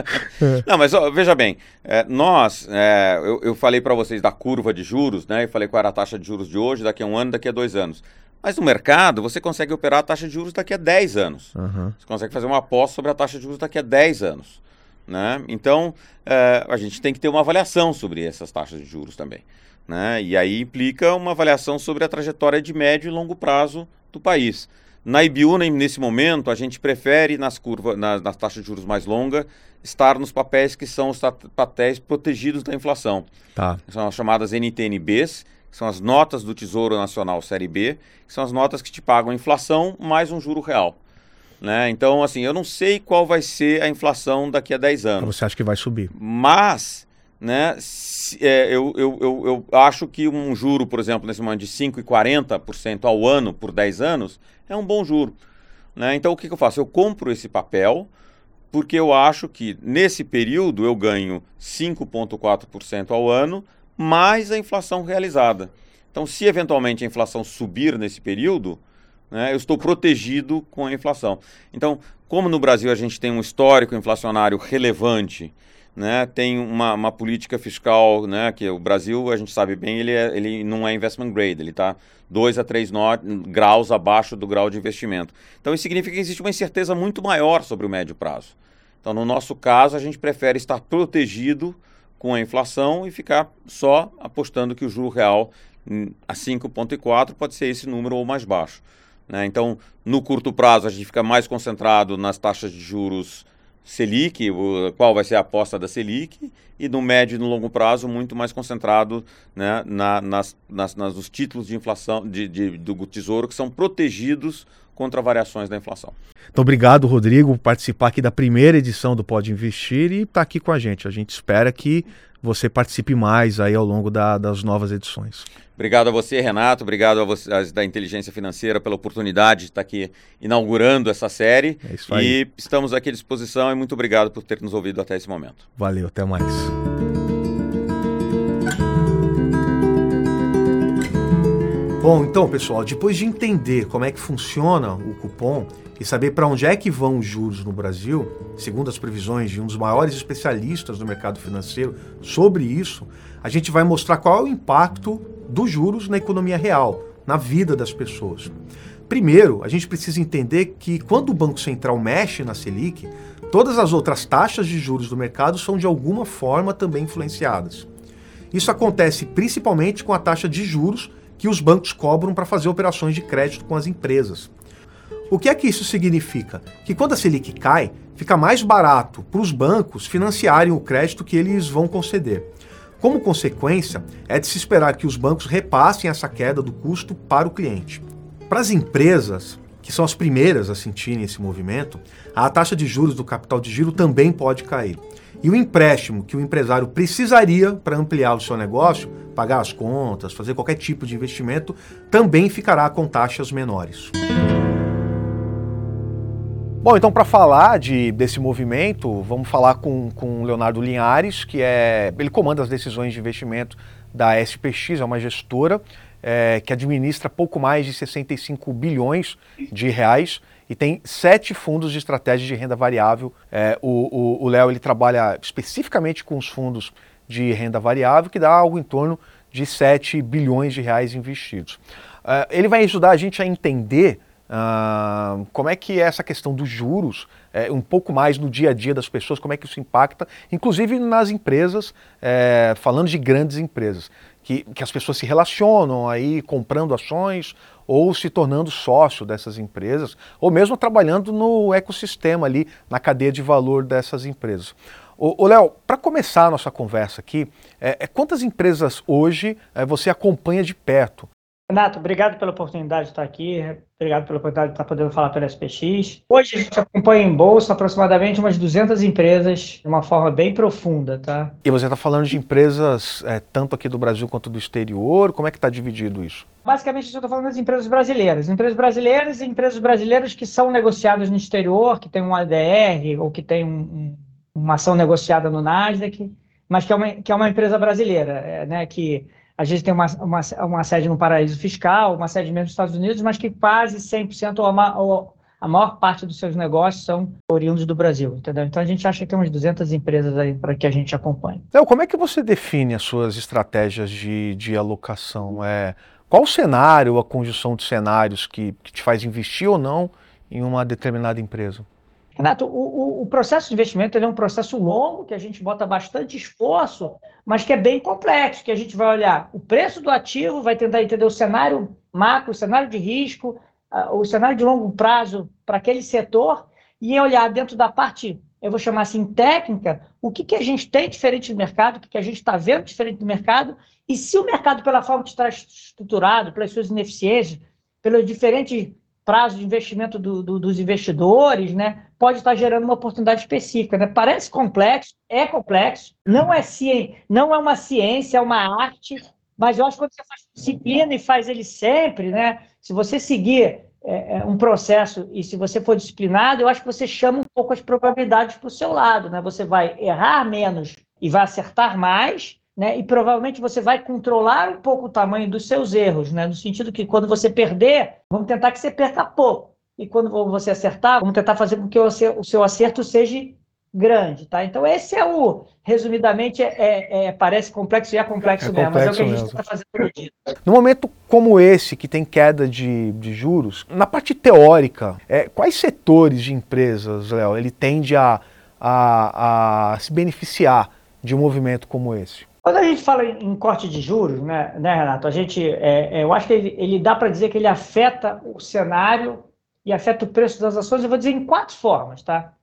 Não, mas ó, veja bem, é, nós, é, eu, eu, falei para vocês da curva de juros, né? Eu falei qual era a taxa de juros de hoje, daqui a um ano, daqui a dois anos. Mas no mercado, você consegue operar a taxa de juros daqui a 10 anos. Uhum. Você consegue fazer uma aposta sobre a taxa de juros daqui a 10 anos. Né? Então, é, a gente tem que ter uma avaliação sobre essas taxas de juros também. Né? E aí implica uma avaliação sobre a trajetória de médio e longo prazo do país. Na Ibiúna, nesse momento, a gente prefere, nas curvas, nas, nas taxas de juros mais longas, estar nos papéis que são os papéis protegidos da inflação. Tá. São as chamadas NTNBs, são as notas do Tesouro Nacional Série B, que são as notas que te pagam a inflação mais um juro real. Né? Então, assim, eu não sei qual vai ser a inflação daqui a 10 anos. Você acha que vai subir? Mas, né, se, é, eu, eu, eu, eu, acho que um juro, por exemplo, nesse momento de 5,40% ao ano por 10 anos, é um bom juro. Né? Então, o que, que eu faço? Eu compro esse papel, porque eu acho que nesse período eu ganho 5,4% ao ano, mais a inflação realizada. Então, se eventualmente a inflação subir nesse período, né, eu estou protegido com a inflação. Então, como no Brasil a gente tem um histórico inflacionário relevante, né, tem uma, uma política fiscal, né, que o Brasil, a gente sabe bem, ele, é, ele não é investment grade, ele está 2 a 3 graus abaixo do grau de investimento. Então, isso significa que existe uma incerteza muito maior sobre o médio prazo. Então, no nosso caso, a gente prefere estar protegido com a inflação e ficar só apostando que o juro real hum, a 5,4 pode ser esse número ou mais baixo. Né? Então, no curto prazo, a gente fica mais concentrado nas taxas de juros Selic, qual vai ser a aposta da Selic, e no médio e no longo prazo, muito mais concentrado né, na, nas, nas, nas, nos títulos de inflação de, de, do Tesouro que são protegidos contra variações da inflação. Então, obrigado, Rodrigo, por participar aqui da primeira edição do Pode Investir e estar tá aqui com a gente. A gente espera que você participe mais aí ao longo da, das novas edições. Obrigado a você, Renato. Obrigado a vocês da Inteligência Financeira pela oportunidade de estar aqui inaugurando essa série. É isso aí. E estamos aqui à disposição e muito obrigado por ter nos ouvido até esse momento. Valeu, até mais. Bom, então, pessoal, depois de entender como é que funciona o cupom e saber para onde é que vão os juros no Brasil, segundo as previsões de um dos maiores especialistas do mercado financeiro sobre isso, a gente vai mostrar qual é o impacto dos juros na economia real, na vida das pessoas. Primeiro, a gente precisa entender que quando o Banco Central mexe na Selic, todas as outras taxas de juros do mercado são de alguma forma também influenciadas. Isso acontece principalmente com a taxa de juros que os bancos cobram para fazer operações de crédito com as empresas. O que é que isso significa? Que quando a Selic cai, fica mais barato para os bancos financiarem o crédito que eles vão conceder. Como consequência, é de se esperar que os bancos repassem essa queda do custo para o cliente. Para as empresas, que são as primeiras a sentirem esse movimento, a taxa de juros do capital de giro também pode cair. E o empréstimo que o empresário precisaria para ampliar o seu negócio, pagar as contas, fazer qualquer tipo de investimento, também ficará com taxas menores. Bom, então para falar de, desse movimento, vamos falar com, com o Leonardo Linhares, que é ele comanda as decisões de investimento da SPX, é uma gestora é, que administra pouco mais de 65 bilhões de reais e tem sete fundos de estratégia de renda variável. É, o Léo ele trabalha especificamente com os fundos de renda variável, que dá algo em torno de 7 bilhões de reais investidos. É, ele vai ajudar a gente a entender Uh, como é que é essa questão dos juros, é, um pouco mais no dia a dia das pessoas, como é que isso impacta, inclusive nas empresas, é, falando de grandes empresas, que, que as pessoas se relacionam aí comprando ações ou se tornando sócio dessas empresas, ou mesmo trabalhando no ecossistema ali, na cadeia de valor dessas empresas. Ô, Léo, para começar a nossa conversa aqui, é, é quantas empresas hoje é, você acompanha de perto? Renato, obrigado pela oportunidade de estar aqui, obrigado pela oportunidade de estar podendo falar pela SPX. Hoje a gente acompanha em bolsa aproximadamente umas 200 empresas de uma forma bem profunda, tá? E você está falando de empresas é, tanto aqui do Brasil quanto do exterior, como é que está dividido isso? Basicamente, eu estou falando das empresas brasileiras. Empresas brasileiras e empresas brasileiras que são negociadas no exterior, que tem um ADR ou que tem um, um, uma ação negociada no Nasdaq, mas que é uma, que é uma empresa brasileira, é, né, que a gente tem uma, uma, uma sede no paraíso fiscal, uma sede mesmo nos Estados Unidos, mas que quase 100% ou a, ou a maior parte dos seus negócios são oriundos do Brasil, entendeu? Então a gente acha que tem umas 200 empresas aí para que a gente acompanhe. Então, como é que você define as suas estratégias de, de alocação? É, qual o cenário, a conjunção de cenários que, que te faz investir ou não em uma determinada empresa? Renato, o, o, processo de investimento é um processo longo, que a gente bota bastante esforço, mas que é bem complexo, que a gente vai olhar o preço do ativo, vai tentar entender o cenário macro, o cenário de risco, o cenário de longo prazo para aquele setor, e olhar dentro da parte, eu vou chamar assim, técnica, o que, que a gente tem diferente do mercado, o que, que a gente está vendo diferente do mercado, e se o mercado, pela forma que está estruturado, pelas suas ineficiências, pelos diferentes prazo de investimento do, do, dos investidores, né, pode estar gerando uma oportunidade específica. Né? Parece complexo, é complexo, não é, ci... não é uma ciência, é uma arte, mas eu acho que quando você faz disciplina e faz ele sempre, né, se você seguir é, é um processo e se você for disciplinado, eu acho que você chama um pouco as probabilidades para o seu lado. Né? Você vai errar menos e vai acertar mais, né? E provavelmente você vai controlar um pouco o tamanho dos seus erros, né? No sentido que quando você perder, vamos tentar que você perca pouco. E quando você acertar, vamos tentar fazer com que o seu, acerto seja grande, tá? Então esse é o, resumidamente, é, é, é parece complexo e é complexo, é mesmo, complexo mas é o que a gente está fazendo todo dia. No momento como esse, que tem queda de, de juros, na parte teórica, é, quais setores de empresas, Léo, ele tende a, a, a se beneficiar de um movimento como esse? Quando a gente fala em corte de juros, né, né Renato, a gente, é, é, eu acho que ele, ele dá para dizer que ele afeta o cenário e afeta o preço das ações, eu vou dizer em quatro formas, tá?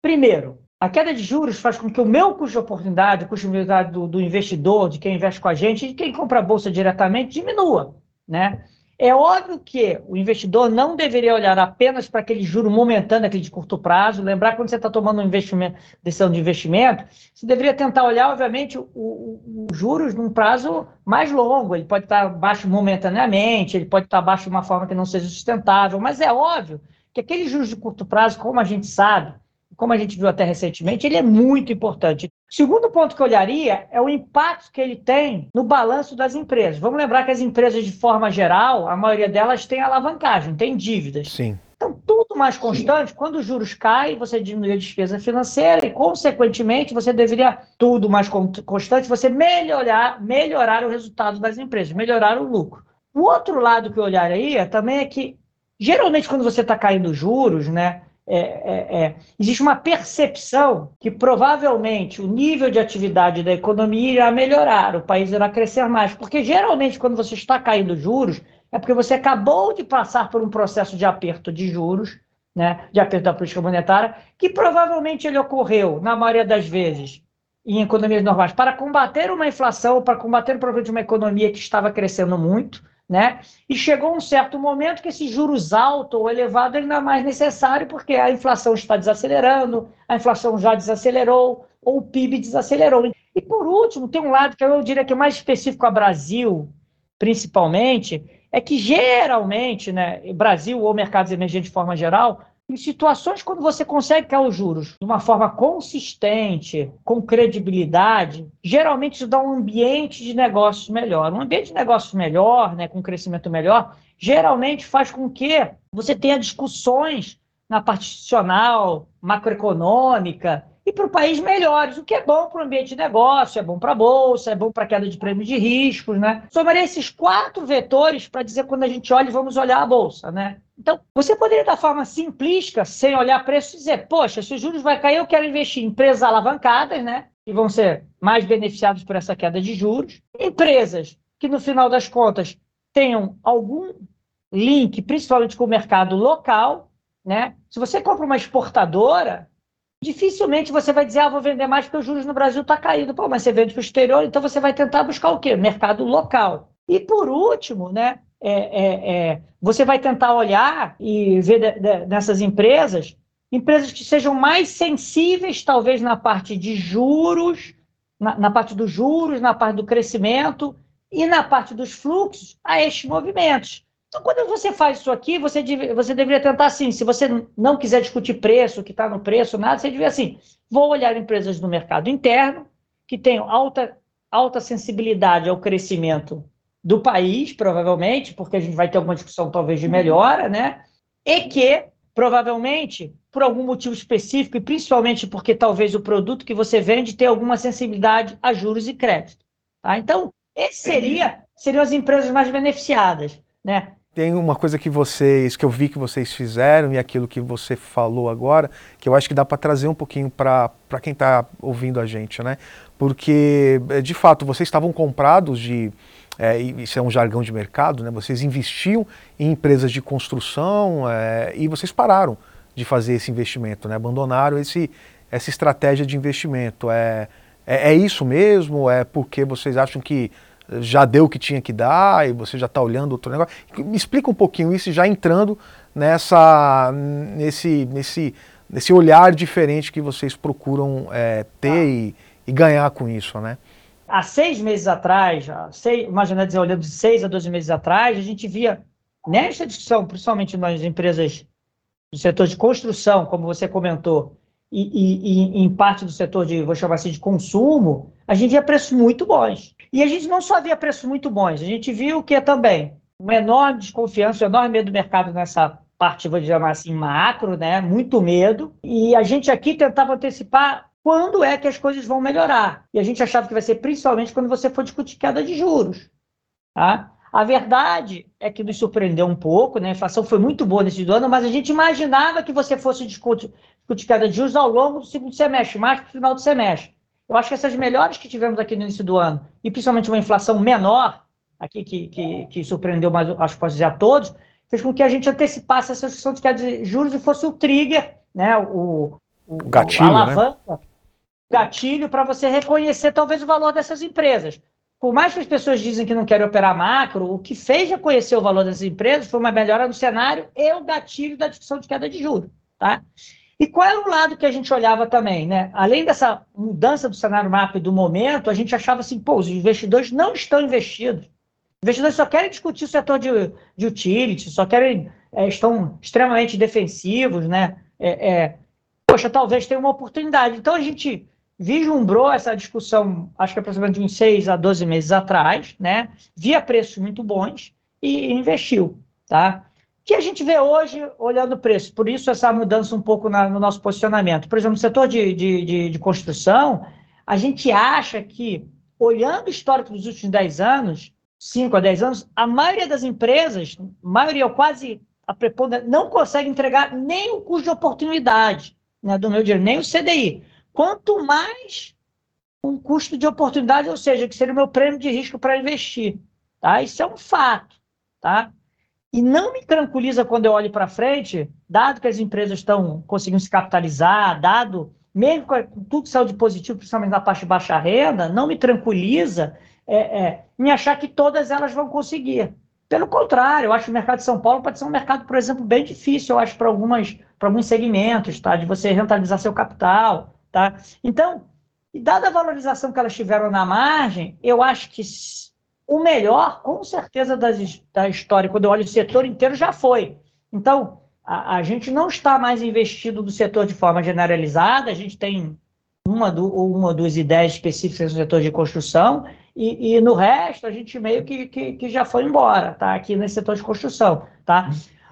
Primeiro, a queda de juros faz com que o meu custo de oportunidade, o custo de oportunidade do, do investidor, de quem investe com a gente, de quem compra a bolsa diretamente, diminua, né? É óbvio que o investidor não deveria olhar apenas para aquele juro momentâneo, aquele de curto prazo. Lembrar quando você está tomando um investimento, decisão de investimento, você deveria tentar olhar, obviamente, os juros num prazo mais longo. Ele pode estar baixo momentaneamente, ele pode estar baixo de uma forma que não seja sustentável, mas é óbvio que aquele juros de curto prazo, como a gente sabe, como a gente viu até recentemente, ele é muito importante. Segundo ponto que eu olharia é o impacto que ele tem no balanço das empresas. Vamos lembrar que as empresas, de forma geral, a maioria delas tem alavancagem, tem dívidas. Sim. Então, tudo mais constante, quando os juros caem, você diminui a despesa financeira e, consequentemente, você deveria, tudo mais constante, você melhorar, melhorar o resultado das empresas, melhorar o lucro. O outro lado que eu olharia também é que, geralmente, quando você está caindo juros, né, é, é, é, existe uma percepção que provavelmente o nível de atividade da economia irá melhorar, o país irá crescer mais, porque geralmente quando você está caindo juros, é porque você acabou de passar por um processo de aperto de juros, né, de aperto da política monetária, que provavelmente ele ocorreu, na maioria das vezes, em economias normais para combater uma inflação, para combater o problema de uma economia que estava crescendo muito, né? E chegou um certo momento que esse juros alto ou elevado é ainda mais necessário, porque a inflação está desacelerando, a inflação já desacelerou, ou o PIB desacelerou. E por último, tem um lado que eu diria que é mais específico ao Brasil, principalmente, é que geralmente, né, Brasil ou mercados emergentes de forma geral, em situações quando você consegue cair os juros de uma forma consistente, com credibilidade, geralmente isso dá um ambiente de negócios melhor. Um ambiente de negócios melhor, né, com crescimento melhor, geralmente faz com que você tenha discussões na parte institucional, macroeconômica, e para o país melhores, o que é bom para o ambiente de negócio, é bom para a bolsa, é bom para a queda de prêmios de riscos, né? Somaria esses quatro vetores para dizer quando a gente olha, vamos olhar a bolsa, né? Então, você poderia, da forma simplística, sem olhar preço, dizer: poxa, se os juros vai cair, eu quero investir em empresas alavancadas, né? Que vão ser mais beneficiadas por essa queda de juros. Empresas que, no final das contas, tenham algum link, principalmente com o mercado local, né? Se você compra uma exportadora, dificilmente você vai dizer, ah, vou vender mais porque os juros no Brasil está caído. Pô, mas você vende para o exterior, então você vai tentar buscar o quê? Mercado local. E por último, né, é, é, é, você vai tentar olhar e ver de, de, nessas empresas, empresas que sejam mais sensíveis, talvez, na parte de juros, na, na parte dos juros, na parte do crescimento e na parte dos fluxos a estes movimentos. Então, quando você faz isso aqui, você, deve, você deveria tentar assim, se você não quiser discutir preço, que está no preço, nada, você deveria assim, vou olhar empresas no mercado interno, que tenham alta, alta sensibilidade ao crescimento do país, provavelmente, porque a gente vai ter alguma discussão talvez de melhora, né? E que, provavelmente, por algum motivo específico, e principalmente porque talvez o produto que você vende tenha alguma sensibilidade a juros e crédito. Tá? Então, esse seria, seriam as empresas mais beneficiadas. Né? Tem uma coisa que vocês, que eu vi que vocês fizeram e aquilo que você falou agora, que eu acho que dá para trazer um pouquinho para quem está ouvindo a gente, né? Porque, eh, de fato, vocês estavam comprados de, é, isso é um jargão de mercado, né? Vocês investiam em empresas de construção é, e vocês pararam de fazer esse investimento, né? Abandonaram esse, essa estratégia de investimento. É, é, é isso mesmo? É porque vocês acham que já deu o que tinha que dar e você já está olhando outro negócio. Me explica um pouquinho isso, já entrando nessa, nesse, nesse, nesse olhar diferente que vocês procuram é, ter ah. e, e, ganhar com isso, né? Há seis meses atrás, seis, imagina dizer, olhando de seis a doze meses atrás, a gente via nesta discussão, principalmente nas empresas do setor de construção, como você comentou, e, e, e, em parte do setor de, vou chamar assim, de consumo, a gente via preços muito bons. E a gente não só via preços muito bons, a gente viu que também uma enorme desconfiança, um enorme medo do mercado nessa parte, vou chamar assim, macro, né? Muito medo. E a gente aqui tentava antecipar quando é que as coisas vão melhorar. E a gente achava que vai ser principalmente quando você for discutir queda de juros. Tá? A verdade é que nos surpreendeu um pouco, né? A inflação foi muito boa nesse ano, mas a gente imaginava que você fosse discutir, discutir queda de juros ao longo do segundo semestre, mais para o final do semestre. Eu acho que essas melhores que tivemos aqui no início do ano, e principalmente uma inflação menor, aqui que, que, que surpreendeu mais, acho que posso dizer a todos, fez com que a gente antecipasse essa discussão de queda de juros e fosse o trigger, né? O, o gatilho, a né? alavanca, né? gatilho para você reconhecer talvez o valor dessas empresas por mais que as pessoas dizem que não querem operar macro, o que fez reconhecer o valor dessas empresas foi uma melhora no cenário e o gatilho da discussão de queda de juros. Tá? E qual era o lado que a gente olhava também? Né? Além dessa mudança do cenário macro do momento, a gente achava assim, pô, os investidores não estão investidos. Os investidores só querem discutir o setor de, de utility, só querem, é, estão extremamente defensivos, né? É, é, poxa, talvez tenha uma oportunidade. Então a gente vislumbrou essa discussão, acho que aproximadamente uns 6 a 12 meses atrás, né? Via preços muito bons e investiu, tá? Que a gente vê hoje olhando o preço, por isso essa mudança um pouco na, no nosso posicionamento. Por exemplo, no setor de, de, de, de, construção, a gente acha que, olhando o histórico dos últimos 10 anos, 5 a 10 anos, a maioria das empresas, maioria ou quase a preponderância, não consegue entregar nem o custo de oportunidade né, do meu dinheiro, nem o CDI. Quanto mais um custo de oportunidade, ou seja, que seria o meu prêmio de risco para investir. Tá? Isso é um fato. Tá? E não me tranquiliza quando eu olho para frente, dado que as empresas estão conseguindo se capitalizar, dado mesmo com tudo que saiu de positivo, principalmente na parte de baixa renda, não me tranquiliza é, é, em achar que todas elas vão conseguir. Pelo contrário, eu acho que o mercado de São Paulo pode ser um mercado, por exemplo, bem difícil, eu acho, para algumas para alguns segmentos, tá? De você rentabilizar seu capital, tá? Então, dada a valorização que elas tiveram na margem, eu acho que o melhor, com certeza, das, da história, quando eu olho o setor inteiro, já foi. Então, a, a, gente não está mais investido no setor de forma generalizada, a gente tem uma, do, uma duas ideias específicas no setor de construção, e, e no resto a gente meio que, que, que, já foi embora, tá? Aqui nesse setor de construção, tá?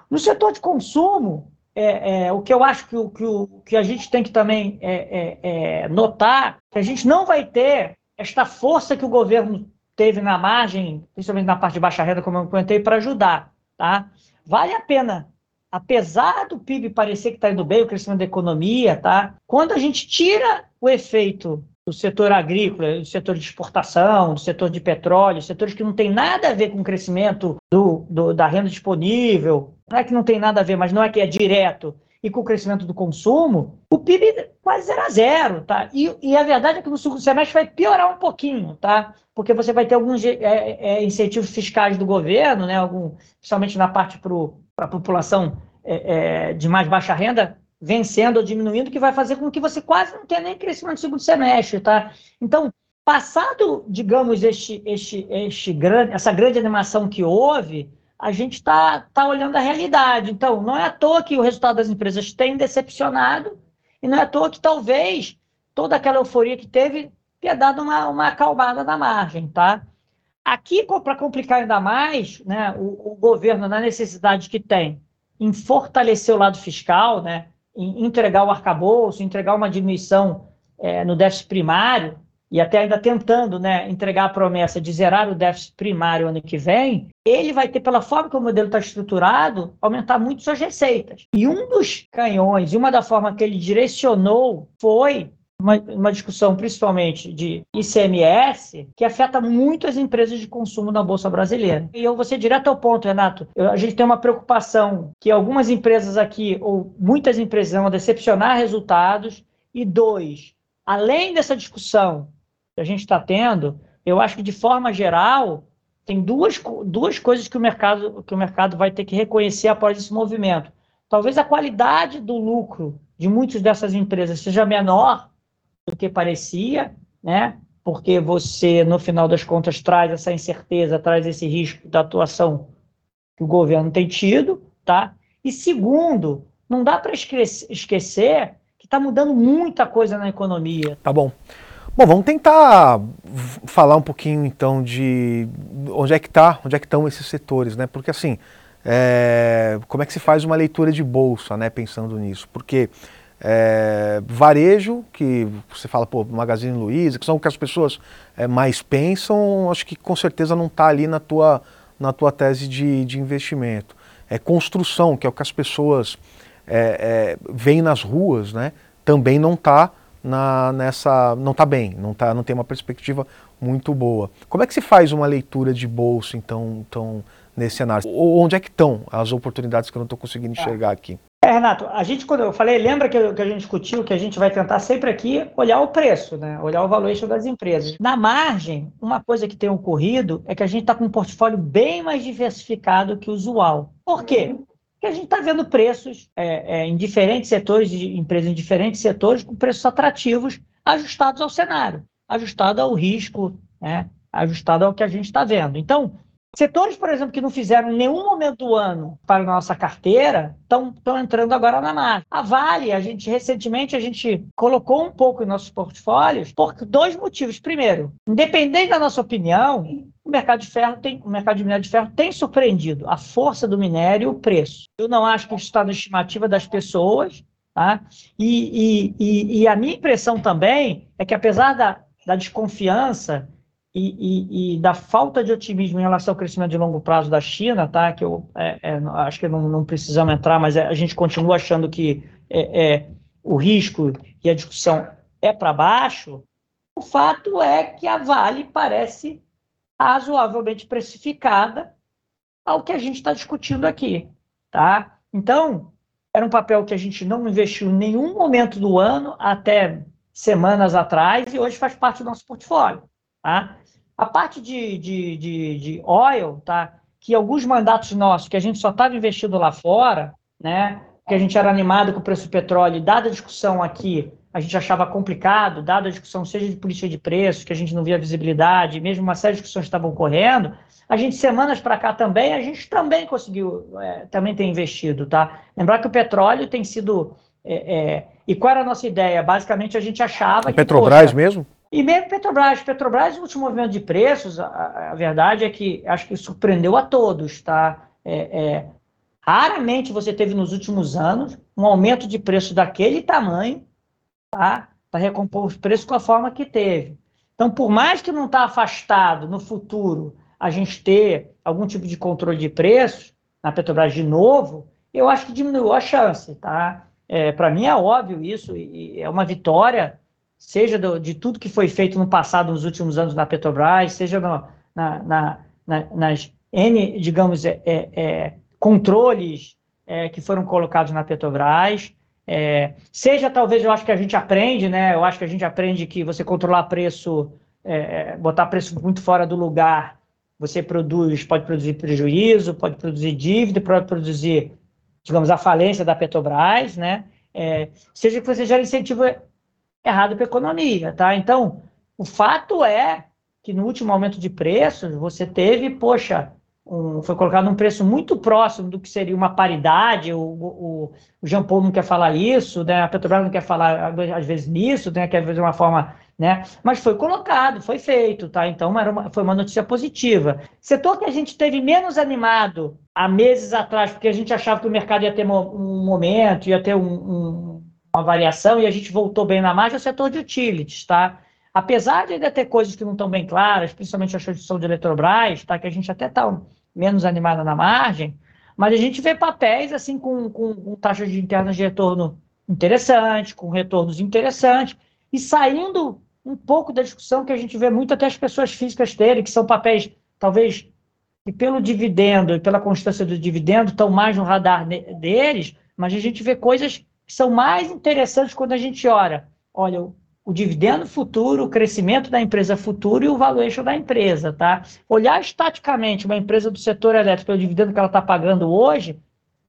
No setor de consumo, é, é, o que eu acho que, o, que, o, que a gente tem que também é, é, é notar, que a gente não vai ter esta força que o governo teve na margem, principalmente na parte de baixa renda, como eu comentei, para ajudar. Tá? Vale a pena, apesar do PIB parecer que está indo bem, o crescimento da economia, tá? quando a gente tira o efeito do setor agrícola, do setor de exportação, do setor de petróleo, setores que não tem nada a ver com o crescimento do, do, da renda disponível, não é que não tem nada a ver, mas não é que é direto, e com o crescimento do consumo, o PIB quase zero a zero, tá? E, e a verdade é que no segundo semestre vai piorar um pouquinho, tá? Porque você vai ter alguns é, é, incentivos fiscais do governo, né? Algum, principalmente na parte para a população é, é, de mais baixa renda, vencendo ou diminuindo, que vai fazer com que você quase não tenha nem crescimento no segundo semestre, tá? Então, passado, digamos, este, este, este grande, essa grande animação que houve, a gente está tá olhando a realidade. Então, não é à toa que o resultado das empresas tem decepcionado, e não é à toa que talvez toda aquela euforia que teve tenha dado uma, uma acalmada na margem, tá? Aqui, para complicar ainda mais, né, o, o, governo, na necessidade que tem em fortalecer o lado fiscal, né, em entregar o arcabouço, entregar uma diminuição é, no déficit primário, e até ainda tentando né, entregar a promessa de zerar o déficit primário ano que vem, ele vai ter, pela forma que o modelo está estruturado, aumentar muito suas receitas. E um dos canhões, e uma da forma que ele direcionou foi uma, uma, discussão principalmente de ICMS que afeta muito as empresas de consumo na Bolsa Brasileira. E eu vou ser direto ao ponto, Renato. Eu, a gente tem uma preocupação que algumas empresas aqui, ou muitas empresas, vão decepcionar resultados. E dois, além dessa discussão que a gente está tendo, eu acho que de forma geral tem duas, duas coisas que o mercado que o mercado vai ter que reconhecer após esse movimento. Talvez a qualidade do lucro de muitas dessas empresas seja menor do que parecia, né? Porque você no final das contas traz essa incerteza, traz esse risco da atuação que o governo tem tido, tá? E segundo, não dá para esquecer que está mudando muita coisa na economia. Tá bom. Bom, vamos tentar falar um pouquinho então de onde é que está, onde é que estão esses setores, né? Porque assim, é, como é que se faz uma leitura de bolsa, né? Pensando nisso, porque é, varejo, que você fala, pô, Magazine Luiza, que são o que as pessoas é, mais pensam, acho que com certeza não está ali na tua, na tua tese de, de investimento. É construção, que é o que as pessoas é veem nas ruas, né? Também não está na, nessa. não está bem, não, tá, não tem uma perspectiva muito boa. Como é que se faz uma leitura de bolsa, então, então nesse cenário? Ou onde é que estão as oportunidades que eu não estou conseguindo tá. enxergar aqui? É, Renato, a gente, quando eu falei, lembra que, que, a gente discutiu que a gente vai tentar sempre aqui olhar o preço, né? olhar o valuation das empresas. Na margem, uma coisa que tem ocorrido é que a gente está com um portfólio bem mais diversificado que o usual. Por quê? Que a gente está vendo preços é, é, em diferentes setores, de empresas em diferentes setores, com preços atrativos, ajustados ao cenário, ajustado ao risco, né, ajustado ao que a gente está vendo. Então, setores, por exemplo, que não fizeram em nenhum momento do ano para a nossa carteira, estão entrando agora na margem. A Vale, a gente recentemente a gente colocou um pouco em nossos portfólios por dois motivos. Primeiro, independente da nossa opinião, o mercado de ferro tem, o mercado de minério de ferro tem surpreendido a força do minério e o preço. Eu não acho que isso está na estimativa das pessoas, tá? E, e, e, e, a minha impressão também é que apesar da, da desconfiança e, e, da falta de otimismo em relação ao crescimento de longo prazo da China, tá? Que eu é, é, acho que não, não, precisamos entrar, mas é, a gente continua achando que é, é, o risco e a discussão é para baixo. O fato é que a Vale parece razoavelmente precificada ao que a gente está discutindo aqui, tá? Então, era um papel que a gente não investiu em nenhum momento do ano até semanas atrás e hoje faz parte do nosso portfólio. Tá? A parte de, de, de, de oil, tá? que alguns mandatos nossos, que a gente só estava investindo lá fora, né? que a gente era animado com o preço do petróleo, e dada a discussão aqui, a gente achava complicado, dada a discussão seja de política de preços, que a gente não via visibilidade, mesmo uma série de discussões estavam ocorrendo, a gente, semanas para cá também, a gente também conseguiu, é, também tem investido, tá? Lembrar que o petróleo tem sido... É, é, e qual era a nossa ideia? Basicamente, a gente achava... A que, Petrobras poxa, mesmo? E mesmo Petrobras. Petrobras, no último movimento de preços, a, a verdade é que acho que surpreendeu a todos, tá? É, é, raramente você teve nos últimos anos um aumento de preço daquele tamanho, tá? Para recompor os preços com a forma que teve. Então, por mais que não está afastado no futuro a gente ter algum tipo de controle de preços na Petrobras de novo, eu acho que diminuiu a chance, tá? É, Para mim é óbvio isso, e é uma vitória seja do, de tudo que foi feito no passado, nos últimos anos na Petrobras, seja no, na, na, na, nas N, digamos, é, é, é controles é, que foram colocados na Petrobras, é, seja talvez, eu acho que a gente aprende, né? Eu acho que a gente aprende que você controlar preço, é, botar preço muito fora do lugar, você produz, pode produzir prejuízo, pode produzir dívida, pode produzir, digamos, a falência da Petrobras, né? seja que você gere incentivo errado para a economia, tá? Então, o fato é que no último aumento de preços, você teve, poxa, um, foi colocado um preço muito próximo do que seria uma paridade, o, o, o Jean Paul não quer falar isso, né? a Petrobras não quer falar, às vezes, nisso, né? quer fazer uma forma, né? mas foi colocado, foi feito, tá? então era uma, foi uma notícia positiva. Setor que a gente teve menos animado há meses atrás, porque a gente achava que o mercado ia ter um momento, ia ter um, um uma variação e a gente voltou bem na margem, é o setor de utilities, tá? Apesar de ainda ter coisas que não estão bem claras, principalmente a instituição de Eletrobras, tá? Que a gente até está menos animada na margem, mas a gente vê papéis assim com, com, com taxas de internas de retorno interessantes, com retornos interessantes, e saindo um pouco da discussão que a gente vê muito até as pessoas físicas terem, que são papéis, talvez, que pelo dividendo e pela constância do dividendo estão mais no radar deles, mas a gente vê coisas são mais interessantes quando a gente olha, olha, o, dividendo futuro, o crescimento da empresa futuro e o valuation da empresa, tá? Olhar estaticamente uma empresa do setor elétrico pelo dividendo que ela está pagando hoje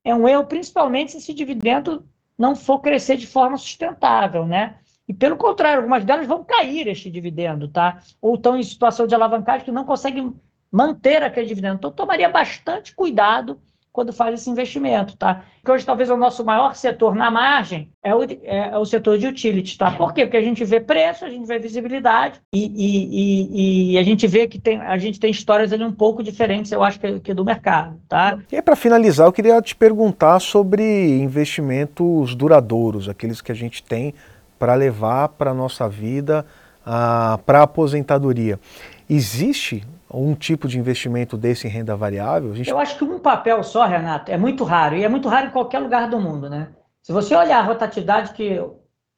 é um erro, principalmente se esse dividendo não for crescer de forma sustentável, né? E pelo contrário, algumas delas vão cair este dividendo, tá? Ou estão em situação de alavancagem que não conseguem manter aquele dividendo. Então, tomaria bastante cuidado quando faz esse investimento, tá? Que hoje talvez o nosso maior setor na margem é o, é, é o setor de utility, tá? Por quê? Porque a gente vê preço, a gente vê visibilidade e, e, e, e a gente vê que tem, a gente tem histórias ali um pouco diferentes, eu acho, que, que do mercado, tá? E para finalizar, eu queria te perguntar sobre investimentos duradouros, aqueles que a gente tem para levar para a nossa vida, ah, para a aposentadoria. Existe um tipo de investimento desse em renda variável? Gente... Eu acho que um papel só, Renato, é muito raro, e é muito raro em qualquer lugar do mundo, né? Se você olhar a rotatividade que,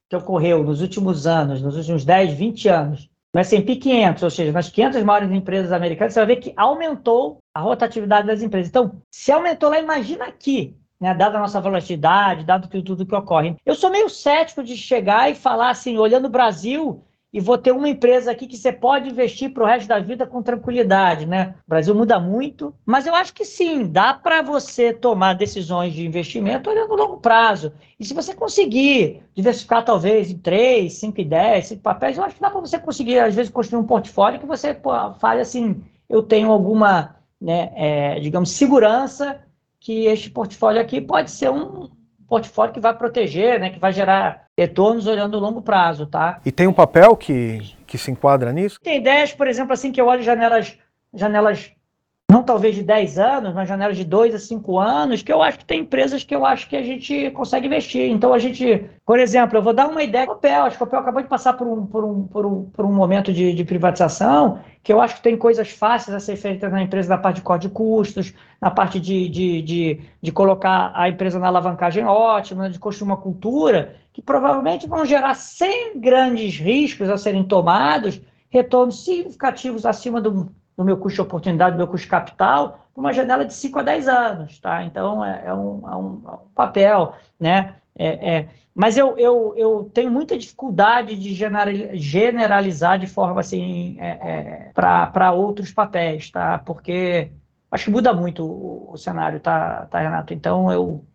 que ocorreu nos últimos anos, nos últimos 10, 20 anos, no S&P 500, ou seja, nas 500 maiores empresas americanas, você vai ver que aumentou a rotatividade das empresas. Então, se aumentou lá, imagina aqui, né, dada a nossa volatilidade, dado tudo que ocorre. Eu sou meio cético de chegar e falar assim, olhando o Brasil, e vou ter uma empresa aqui que você pode investir para o resto da vida com tranquilidade, né? O Brasil muda muito, mas eu acho que sim, dá para você tomar decisões de investimento olhando longo prazo. E se você conseguir diversificar talvez em 3, 5 e 10, 5 papéis, eu acho que dá para você conseguir, às vezes, construir um portfólio que você fale assim, eu tenho alguma, né, é, digamos, segurança que este portfólio aqui pode ser um, portfólio que vai proteger, né, que vai gerar retornos olhando o longo prazo, tá? E tem um papel que, que se enquadra nisso? Tem ideias, por exemplo, assim, que eu olho janelas, janelas não talvez de 10 anos, mas janelas de 2 a 5 anos, que eu acho que tem empresas que eu acho que a gente consegue investir. Então a gente, por exemplo, eu vou dar uma ideia Copel, acho que o Copel acabou de passar por um, por um, por um, por um momento de, de privatização, que eu acho que tem coisas fáceis a ser feitas na empresa na parte de corte de custos, na parte de, de, de, de colocar a empresa na alavancagem ótima, de construir uma cultura, que provavelmente vão gerar sem grandes riscos a serem tomados, retornos significativos acima do, no meu custo de oportunidade, no meu custo de capital, uma janela de 5 a 10 anos, tá? Então, é, é, um, é um, é um, papel, né? É, é, mas eu, eu, eu tenho muita dificuldade de generalizar de forma assim é, é, para outros papéis, tá? Porque acho que muda muito o, o, cenário, tá, tá, Renato? Então eu,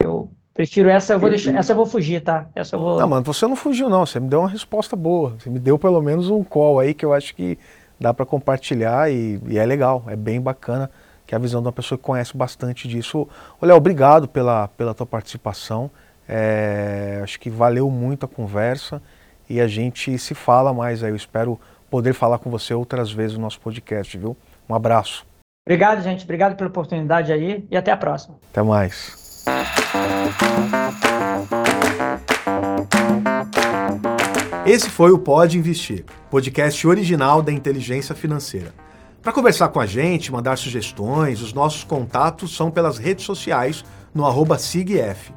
eu prefiro essa, eu vou deixar, essa eu vou fugir, tá? Essa eu vou. Não, mano, você não fugiu, não. Você me deu uma resposta boa. Você me deu pelo menos um call aí que eu acho que dá para compartilhar e, e, é legal, é bem bacana, que a visão de uma pessoa que conhece bastante disso. Olha, obrigado pela, pela tua participação. É, acho que valeu muito a conversa e a gente se fala mais aí. Eu espero poder falar com você outras vezes no nosso podcast, viu? Um abraço. Obrigado, gente. Obrigado pela oportunidade aí e até a próxima. Até mais. Esse foi o Pode Investir, podcast original da inteligência financeira. Para conversar com a gente, mandar sugestões, os nossos contatos são pelas redes sociais no arroba SIGF.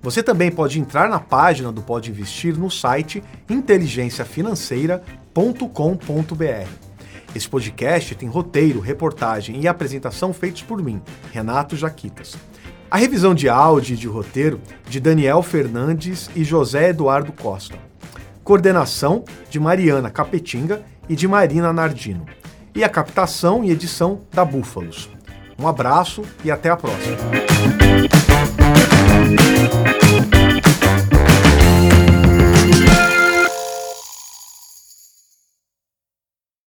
Você também pode entrar na página do Pode Investir no site inteligenciafinanceira.com.br. Esse podcast tem roteiro, reportagem e apresentação feitos por mim, Renato Jaquitas. A revisão de áudio e de roteiro de Daniel Fernandes e José Eduardo Costa. Coordenação de Mariana Capetinga e de Marina Nardino. E a captação e edição da Búfalos. Um abraço e até a próxima.